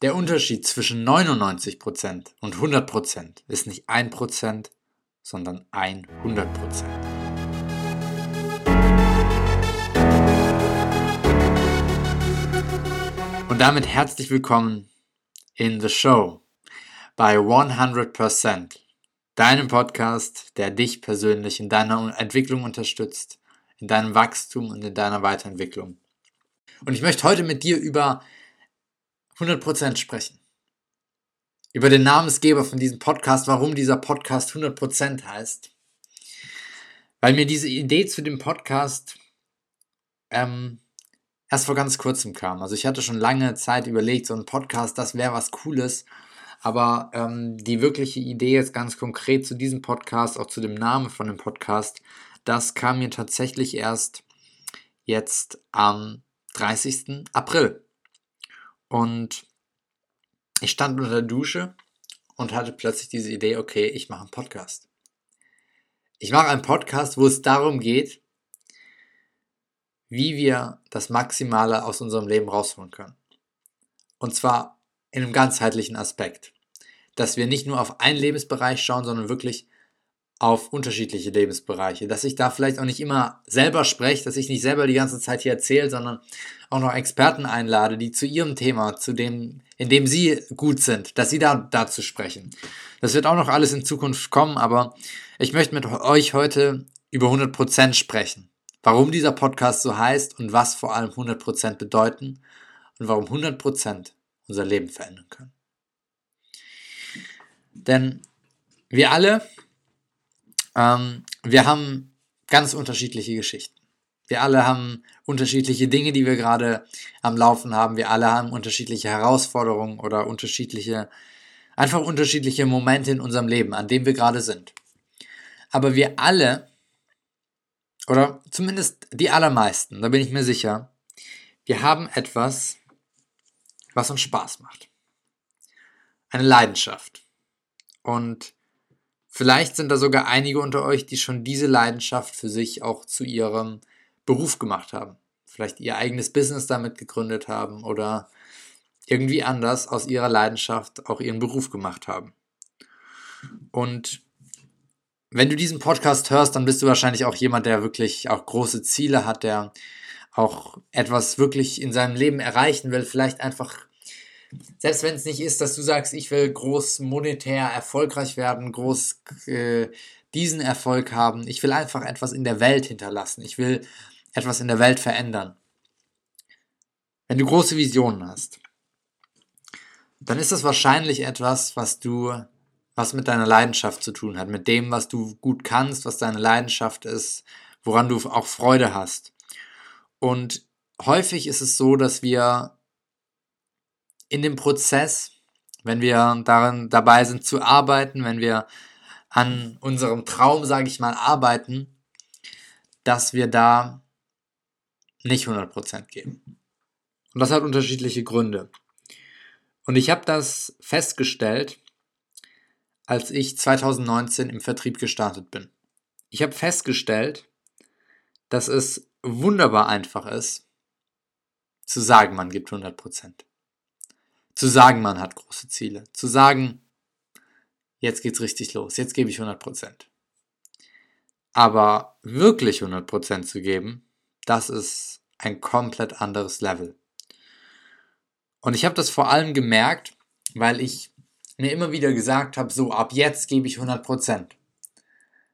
Der Unterschied zwischen 99% und 100% ist nicht 1%, sondern 100%. Und damit herzlich willkommen in the show bei 100%, deinem Podcast, der dich persönlich in deiner Entwicklung unterstützt, in deinem Wachstum und in deiner Weiterentwicklung. Und ich möchte heute mit dir über 100% sprechen. Über den Namensgeber von diesem Podcast, warum dieser Podcast 100% heißt. Weil mir diese Idee zu dem Podcast ähm, erst vor ganz kurzem kam. Also ich hatte schon lange Zeit überlegt, so ein Podcast, das wäre was Cooles. Aber ähm, die wirkliche Idee jetzt ganz konkret zu diesem Podcast, auch zu dem Namen von dem Podcast, das kam mir tatsächlich erst jetzt am 30. April. Und ich stand unter der Dusche und hatte plötzlich diese Idee, okay, ich mache einen Podcast. Ich mache einen Podcast, wo es darum geht, wie wir das Maximale aus unserem Leben rausholen können. Und zwar in einem ganzheitlichen Aspekt. Dass wir nicht nur auf einen Lebensbereich schauen, sondern wirklich auf unterschiedliche Lebensbereiche, dass ich da vielleicht auch nicht immer selber spreche, dass ich nicht selber die ganze Zeit hier erzähle, sondern auch noch Experten einlade, die zu ihrem Thema, zu dem, in dem sie gut sind, dass sie da dazu sprechen. Das wird auch noch alles in Zukunft kommen, aber ich möchte mit euch heute über 100% sprechen. Warum dieser Podcast so heißt und was vor allem 100% bedeuten und warum 100% unser Leben verändern können. Denn wir alle ähm, wir haben ganz unterschiedliche Geschichten. Wir alle haben unterschiedliche Dinge, die wir gerade am Laufen haben. Wir alle haben unterschiedliche Herausforderungen oder unterschiedliche, einfach unterschiedliche Momente in unserem Leben, an dem wir gerade sind. Aber wir alle, oder zumindest die allermeisten, da bin ich mir sicher, wir haben etwas, was uns Spaß macht. Eine Leidenschaft. Und Vielleicht sind da sogar einige unter euch, die schon diese Leidenschaft für sich auch zu ihrem Beruf gemacht haben. Vielleicht ihr eigenes Business damit gegründet haben oder irgendwie anders aus ihrer Leidenschaft auch ihren Beruf gemacht haben. Und wenn du diesen Podcast hörst, dann bist du wahrscheinlich auch jemand, der wirklich auch große Ziele hat, der auch etwas wirklich in seinem Leben erreichen will, vielleicht einfach selbst wenn es nicht ist, dass du sagst, ich will groß monetär erfolgreich werden, groß äh, diesen Erfolg haben, ich will einfach etwas in der Welt hinterlassen, ich will etwas in der Welt verändern. Wenn du große Visionen hast, dann ist das wahrscheinlich etwas, was du, was mit deiner Leidenschaft zu tun hat, mit dem, was du gut kannst, was deine Leidenschaft ist, woran du auch Freude hast. Und häufig ist es so, dass wir in dem Prozess, wenn wir daran dabei sind zu arbeiten, wenn wir an unserem Traum, sage ich mal, arbeiten, dass wir da nicht 100% geben. Und das hat unterschiedliche Gründe. Und ich habe das festgestellt, als ich 2019 im Vertrieb gestartet bin. Ich habe festgestellt, dass es wunderbar einfach ist, zu sagen, man gibt 100% zu sagen, man hat große Ziele, zu sagen, jetzt geht's richtig los, jetzt gebe ich 100%. Aber wirklich 100% zu geben, das ist ein komplett anderes Level. Und ich habe das vor allem gemerkt, weil ich mir immer wieder gesagt habe, so ab jetzt gebe ich 100%.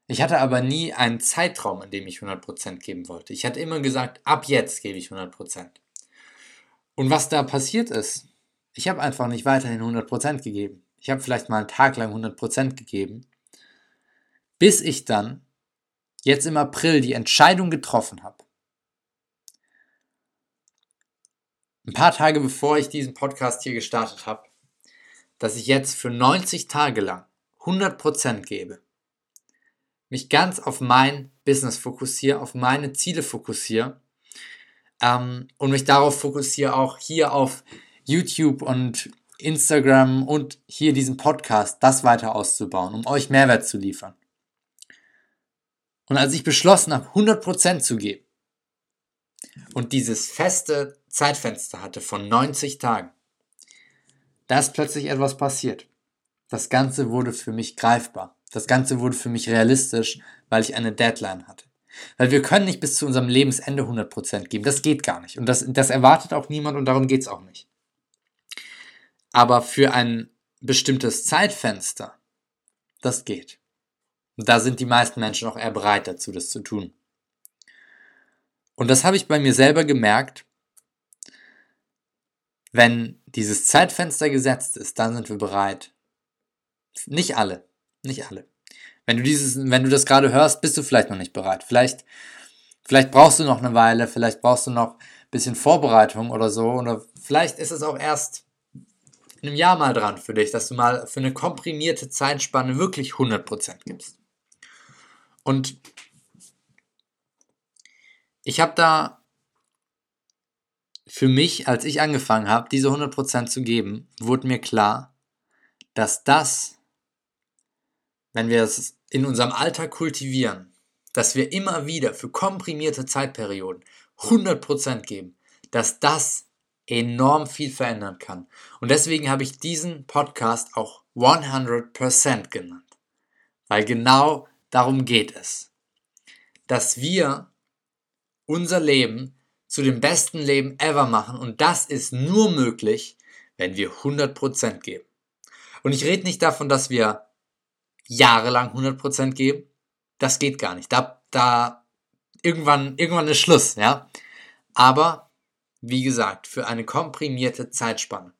Ich hatte aber nie einen Zeitraum, in dem ich 100% geben wollte. Ich hatte immer gesagt, ab jetzt gebe ich 100%. Und was da passiert ist, ich habe einfach nicht weiterhin 100% gegeben. Ich habe vielleicht mal einen Tag lang 100% gegeben, bis ich dann jetzt im April die Entscheidung getroffen habe. Ein paar Tage bevor ich diesen Podcast hier gestartet habe, dass ich jetzt für 90 Tage lang 100% gebe. Mich ganz auf mein Business fokussiere, auf meine Ziele fokussiere ähm, und mich darauf fokussiere, auch hier auf YouTube und Instagram und hier diesen Podcast, das weiter auszubauen, um euch Mehrwert zu liefern. Und als ich beschlossen habe, 100% zu geben und dieses feste Zeitfenster hatte von 90 Tagen, da ist plötzlich etwas passiert. Das Ganze wurde für mich greifbar. Das Ganze wurde für mich realistisch, weil ich eine Deadline hatte. Weil wir können nicht bis zu unserem Lebensende 100% geben. Das geht gar nicht. Und das, das erwartet auch niemand und darum geht es auch nicht. Aber für ein bestimmtes Zeitfenster, das geht. Da sind die meisten Menschen auch eher bereit dazu, das zu tun. Und das habe ich bei mir selber gemerkt. Wenn dieses Zeitfenster gesetzt ist, dann sind wir bereit. Nicht alle, nicht alle. Wenn du dieses, wenn du das gerade hörst, bist du vielleicht noch nicht bereit. Vielleicht, vielleicht brauchst du noch eine Weile, vielleicht brauchst du noch ein bisschen Vorbereitung oder so. Oder vielleicht ist es auch erst einem Jahr mal dran für dich, dass du mal für eine komprimierte Zeitspanne wirklich 100% gibst. Und ich habe da für mich, als ich angefangen habe, diese 100% zu geben, wurde mir klar, dass das, wenn wir es in unserem Alltag kultivieren, dass wir immer wieder für komprimierte Zeitperioden 100% geben, dass das enorm viel verändern kann. Und deswegen habe ich diesen Podcast auch 100% genannt. Weil genau darum geht es. Dass wir unser Leben zu dem besten Leben ever machen. Und das ist nur möglich, wenn wir 100% geben. Und ich rede nicht davon, dass wir jahrelang 100% geben. Das geht gar nicht. Da, da, irgendwann, irgendwann ist Schluss, ja. Aber, wie gesagt, für eine komprimierte Zeitspanne.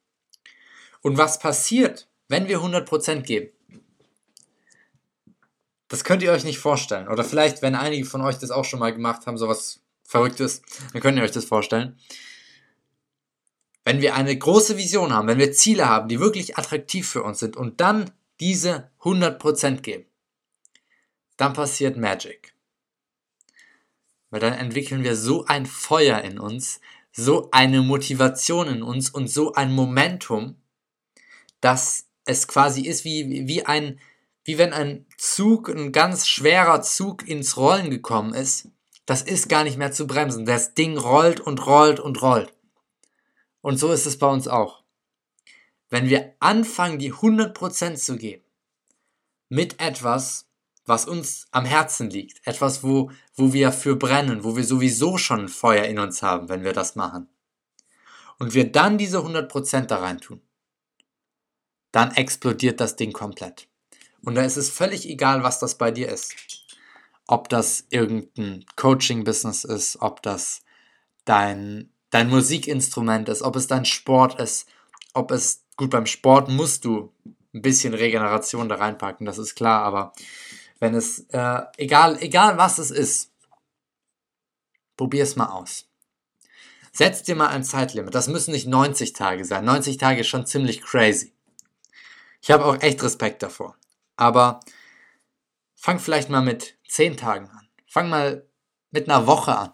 Und was passiert, wenn wir 100% geben? Das könnt ihr euch nicht vorstellen. Oder vielleicht, wenn einige von euch das auch schon mal gemacht haben, sowas Verrücktes, dann könnt ihr euch das vorstellen. Wenn wir eine große Vision haben, wenn wir Ziele haben, die wirklich attraktiv für uns sind und dann diese 100% geben, dann passiert Magic. Weil dann entwickeln wir so ein Feuer in uns, so eine Motivation in uns und so ein Momentum, dass es quasi ist wie, wie ein, wie wenn ein Zug, ein ganz schwerer Zug ins Rollen gekommen ist. Das ist gar nicht mehr zu bremsen. Das Ding rollt und rollt und rollt. Und so ist es bei uns auch. Wenn wir anfangen, die 100% zu geben, mit etwas, was uns am Herzen liegt, etwas, wo, wo wir für brennen, wo wir sowieso schon Feuer in uns haben, wenn wir das machen, und wir dann diese 100% da rein tun, dann explodiert das Ding komplett. Und da ist es völlig egal, was das bei dir ist. Ob das irgendein Coaching-Business ist, ob das dein, dein Musikinstrument ist, ob es dein Sport ist, ob es, gut, beim Sport musst du ein bisschen Regeneration da reinpacken, das ist klar, aber wenn es, äh, egal, egal was es ist, probier es mal aus. Setz dir mal ein Zeitlimit. Das müssen nicht 90 Tage sein. 90 Tage ist schon ziemlich crazy. Ich habe auch echt Respekt davor. Aber fang vielleicht mal mit 10 Tagen an. Fang mal mit einer Woche an.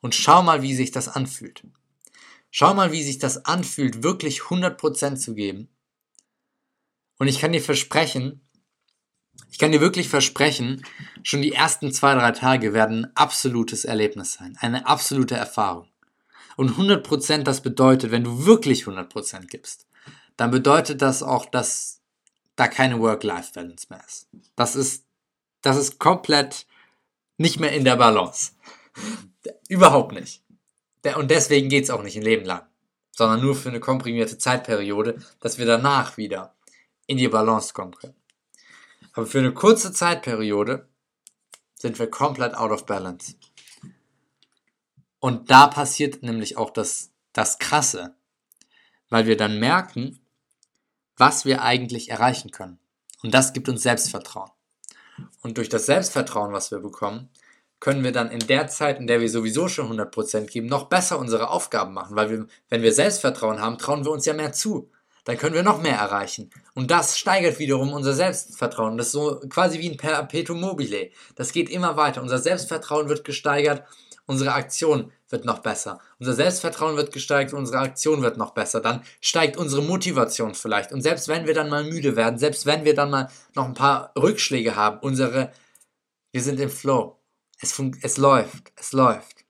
Und schau mal, wie sich das anfühlt. Schau mal, wie sich das anfühlt, wirklich 100% zu geben. Und ich kann dir versprechen, ich kann dir wirklich versprechen, schon die ersten zwei, drei Tage werden ein absolutes Erlebnis sein. Eine absolute Erfahrung. Und 100% das bedeutet, wenn du wirklich 100% gibst, dann bedeutet das auch, dass da keine Work-Life-Balance mehr ist. Das ist, das ist komplett nicht mehr in der Balance. Überhaupt nicht. Und deswegen geht es auch nicht ein Leben lang, sondern nur für eine komprimierte Zeitperiode, dass wir danach wieder in die Balance kommen können. Aber für eine kurze Zeitperiode sind wir komplett out of balance. Und da passiert nämlich auch das, das Krasse, weil wir dann merken, was wir eigentlich erreichen können. Und das gibt uns Selbstvertrauen. Und durch das Selbstvertrauen, was wir bekommen, können wir dann in der Zeit, in der wir sowieso schon 100% geben, noch besser unsere Aufgaben machen. Weil wir, wenn wir Selbstvertrauen haben, trauen wir uns ja mehr zu. Dann können wir noch mehr erreichen. Und das steigert wiederum unser Selbstvertrauen. Das ist so quasi wie ein Perpetuum mobile. Das geht immer weiter. Unser Selbstvertrauen wird gesteigert unsere Aktion wird noch besser. Unser Selbstvertrauen wird gesteigert, unsere Aktion wird noch besser. Dann steigt unsere Motivation vielleicht. Und selbst wenn wir dann mal müde werden, selbst wenn wir dann mal noch ein paar Rückschläge haben, unsere, wir sind im Flow. Es, es läuft, es läuft.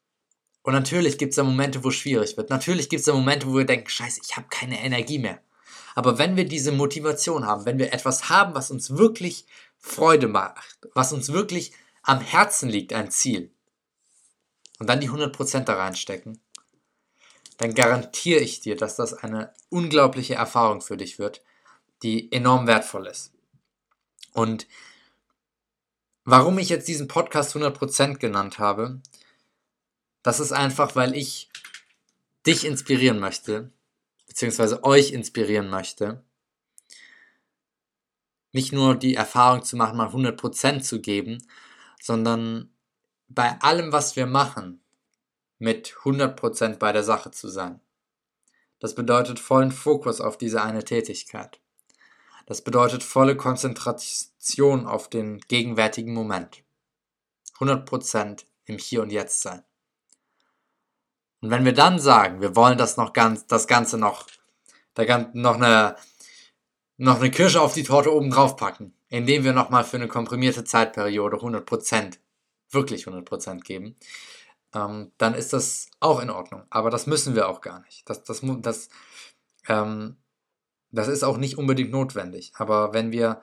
Und natürlich gibt es da Momente, wo es schwierig wird. Natürlich gibt es da Momente, wo wir denken, scheiße, ich habe keine Energie mehr. Aber wenn wir diese Motivation haben, wenn wir etwas haben, was uns wirklich Freude macht, was uns wirklich am Herzen liegt, ein Ziel, und dann die 100% da reinstecken, dann garantiere ich dir, dass das eine unglaubliche Erfahrung für dich wird, die enorm wertvoll ist. Und warum ich jetzt diesen Podcast 100% genannt habe, das ist einfach, weil ich dich inspirieren möchte, beziehungsweise euch inspirieren möchte, nicht nur die Erfahrung zu machen, mal 100% zu geben, sondern bei allem, was wir machen, mit 100% bei der Sache zu sein. Das bedeutet vollen Fokus auf diese eine Tätigkeit. Das bedeutet volle Konzentration auf den gegenwärtigen Moment. 100% im Hier und Jetzt sein. Und wenn wir dann sagen, wir wollen das noch ganz, das Ganze noch, da noch eine, noch eine Kirsche auf die Torte oben drauf packen, indem wir nochmal für eine komprimierte Zeitperiode 100%, wirklich 100% geben, ähm, dann ist das auch in Ordnung. Aber das müssen wir auch gar nicht. Das, das, das, ähm, das ist auch nicht unbedingt notwendig. Aber wenn wir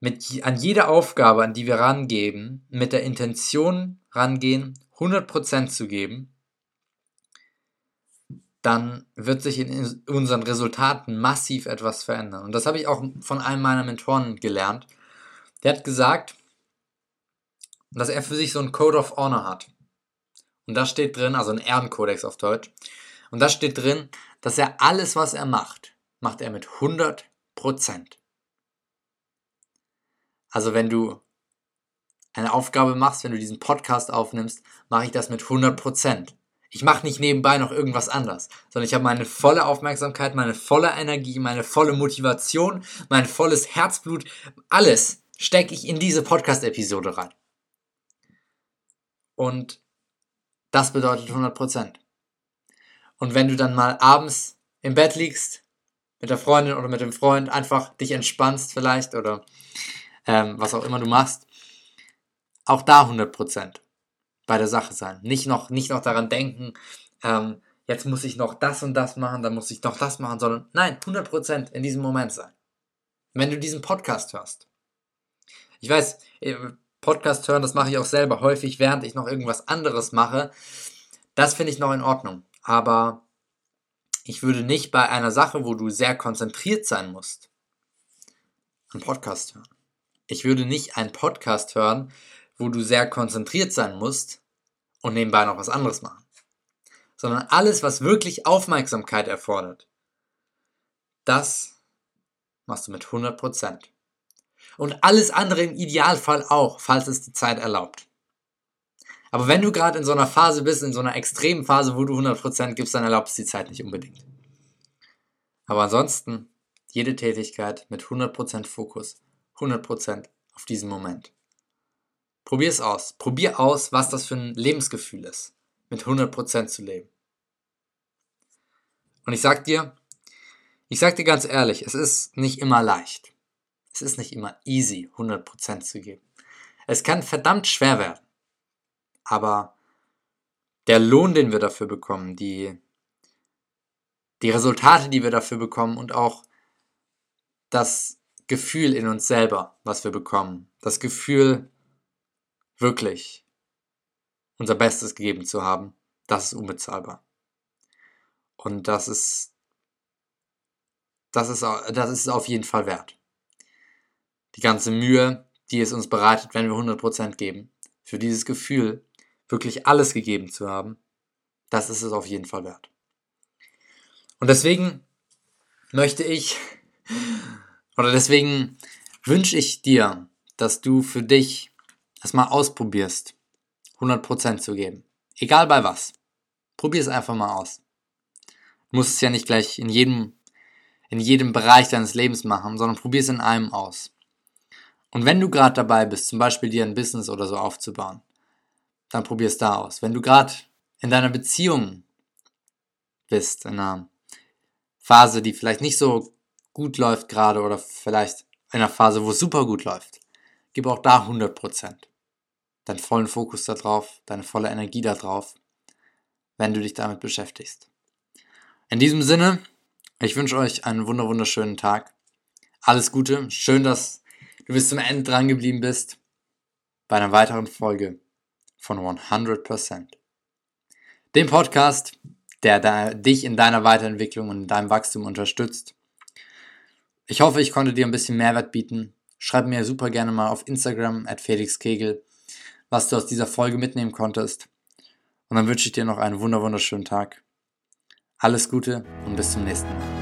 mit, an jede Aufgabe, an die wir rangeben, mit der Intention rangehen, 100% zu geben, dann wird sich in unseren Resultaten massiv etwas verändern. Und das habe ich auch von einem meiner Mentoren gelernt. Der hat gesagt, dass er für sich so einen Code of Honor hat. Und da steht drin, also ein Ehrenkodex auf Deutsch. Und da steht drin, dass er alles, was er macht, macht er mit 100%. Also wenn du eine Aufgabe machst, wenn du diesen Podcast aufnimmst, mache ich das mit 100%. Ich mache nicht nebenbei noch irgendwas anderes, sondern ich habe meine volle Aufmerksamkeit, meine volle Energie, meine volle Motivation, mein volles Herzblut, alles stecke ich in diese Podcast-Episode rein. Und das bedeutet 100%. Und wenn du dann mal abends im Bett liegst, mit der Freundin oder mit dem Freund, einfach dich entspannst vielleicht oder ähm, was auch immer du machst, auch da 100% bei der Sache sein. Nicht noch, nicht noch daran denken, ähm, jetzt muss ich noch das und das machen, dann muss ich noch das machen, sondern nein, 100% in diesem Moment sein. Wenn du diesen Podcast hörst. Ich weiß, äh, Podcast hören, das mache ich auch selber häufig, während ich noch irgendwas anderes mache. Das finde ich noch in Ordnung. Aber ich würde nicht bei einer Sache, wo du sehr konzentriert sein musst, einen Podcast hören. Ich würde nicht einen Podcast hören, wo du sehr konzentriert sein musst und nebenbei noch was anderes machen. Sondern alles, was wirklich Aufmerksamkeit erfordert, das machst du mit 100%. Und alles andere im Idealfall auch, falls es die Zeit erlaubt. Aber wenn du gerade in so einer Phase bist, in so einer extremen Phase, wo du 100% gibst, dann erlaubt es die Zeit nicht unbedingt. Aber ansonsten, jede Tätigkeit mit 100% Fokus, 100% auf diesen Moment. Probier es aus. Probier aus, was das für ein Lebensgefühl ist, mit 100% zu leben. Und ich sag dir, ich sag dir ganz ehrlich, es ist nicht immer leicht. Es ist nicht immer easy, 100% zu geben. Es kann verdammt schwer werden. Aber der Lohn, den wir dafür bekommen, die, die Resultate, die wir dafür bekommen und auch das Gefühl in uns selber, was wir bekommen, das Gefühl, wirklich unser Bestes gegeben zu haben, das ist unbezahlbar. Und das ist, das ist, das ist auf jeden Fall wert. Die ganze Mühe, die es uns bereitet, wenn wir 100% geben, für dieses Gefühl, wirklich alles gegeben zu haben, das ist es auf jeden Fall wert. Und deswegen möchte ich, oder deswegen wünsche ich dir, dass du für dich das mal ausprobierst, 100% zu geben. Egal bei was. Probier es einfach mal aus. Du musst es ja nicht gleich in jedem, in jedem Bereich deines Lebens machen, sondern probier es in einem aus. Und wenn du gerade dabei bist, zum Beispiel dir ein Business oder so aufzubauen, dann probier es da aus. Wenn du gerade in deiner Beziehung bist, in einer Phase, die vielleicht nicht so gut läuft gerade oder vielleicht in einer Phase, wo es super gut läuft, gib auch da 100% deinen vollen Fokus darauf, deine volle Energie darauf, wenn du dich damit beschäftigst. In diesem Sinne Ich wünsche euch einen wunderschönen Tag. Alles Gute. Schön, dass du bis zum Ende dran geblieben bist bei einer weiteren Folge von 100%. Dem Podcast, der da, dich in deiner Weiterentwicklung und in deinem Wachstum unterstützt. Ich hoffe, ich konnte dir ein bisschen Mehrwert bieten. Schreib mir super gerne mal auf Instagram at Felix Kegel, was du aus dieser Folge mitnehmen konntest. Und dann wünsche ich dir noch einen wunderschönen Tag. Alles Gute und bis zum nächsten Mal.